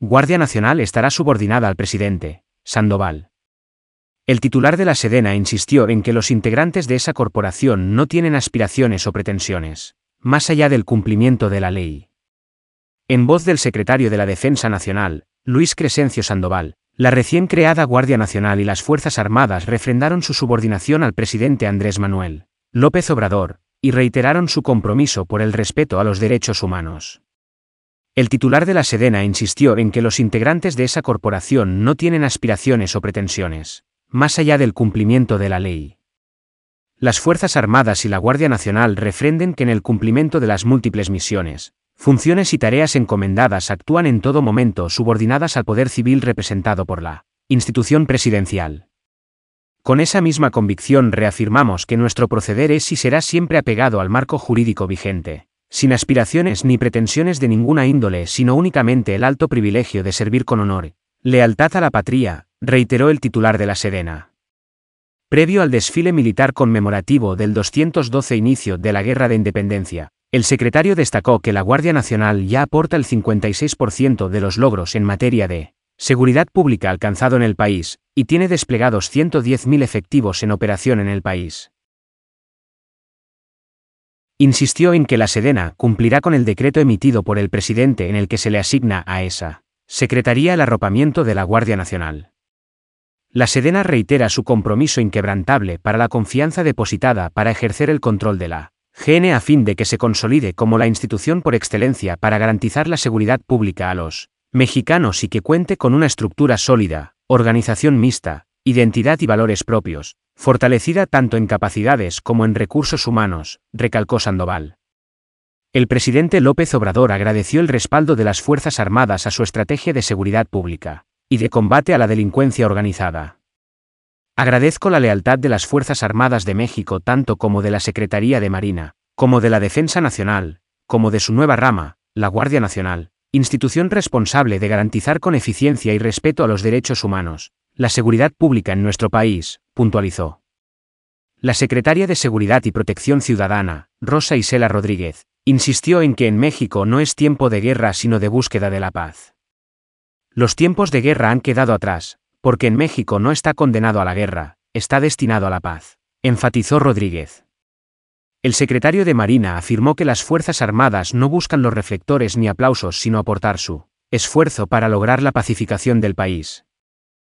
Guardia Nacional estará subordinada al presidente, Sandoval. El titular de la Sedena insistió en que los integrantes de esa corporación no tienen aspiraciones o pretensiones, más allá del cumplimiento de la ley. En voz del secretario de la Defensa Nacional, Luis Crescencio Sandoval, la recién creada Guardia Nacional y las Fuerzas Armadas refrendaron su subordinación al presidente Andrés Manuel López Obrador, y reiteraron su compromiso por el respeto a los derechos humanos. El titular de la Sedena insistió en que los integrantes de esa corporación no tienen aspiraciones o pretensiones, más allá del cumplimiento de la ley. Las Fuerzas Armadas y la Guardia Nacional refrenden que en el cumplimiento de las múltiples misiones, funciones y tareas encomendadas actúan en todo momento subordinadas al poder civil representado por la institución presidencial. Con esa misma convicción reafirmamos que nuestro proceder es y será siempre apegado al marco jurídico vigente, sin aspiraciones ni pretensiones de ninguna índole, sino únicamente el alto privilegio de servir con honor, lealtad a la patria, reiteró el titular de la Serena. Previo al desfile militar conmemorativo del 212 inicio de la Guerra de Independencia, el secretario destacó que la Guardia Nacional ya aporta el 56% de los logros en materia de seguridad pública alcanzado en el país, y tiene desplegados 110.000 efectivos en operación en el país. Insistió en que la Sedena cumplirá con el decreto emitido por el presidente en el que se le asigna a esa Secretaría el arropamiento de la Guardia Nacional. La Sedena reitera su compromiso inquebrantable para la confianza depositada para ejercer el control de la GN a fin de que se consolide como la institución por excelencia para garantizar la seguridad pública a los mexicanos y que cuente con una estructura sólida, organización mixta, identidad y valores propios, fortalecida tanto en capacidades como en recursos humanos, recalcó Sandoval. El presidente López Obrador agradeció el respaldo de las Fuerzas Armadas a su estrategia de seguridad pública y de combate a la delincuencia organizada. Agradezco la lealtad de las Fuerzas Armadas de México tanto como de la Secretaría de Marina, como de la Defensa Nacional, como de su nueva rama, la Guardia Nacional, institución responsable de garantizar con eficiencia y respeto a los derechos humanos, la seguridad pública en nuestro país, puntualizó. La secretaria de Seguridad y Protección Ciudadana, Rosa Isela Rodríguez, insistió en que en México no es tiempo de guerra sino de búsqueda de la paz. Los tiempos de guerra han quedado atrás, porque en México no está condenado a la guerra, está destinado a la paz, enfatizó Rodríguez. El secretario de Marina afirmó que las Fuerzas Armadas no buscan los reflectores ni aplausos sino aportar su esfuerzo para lograr la pacificación del país.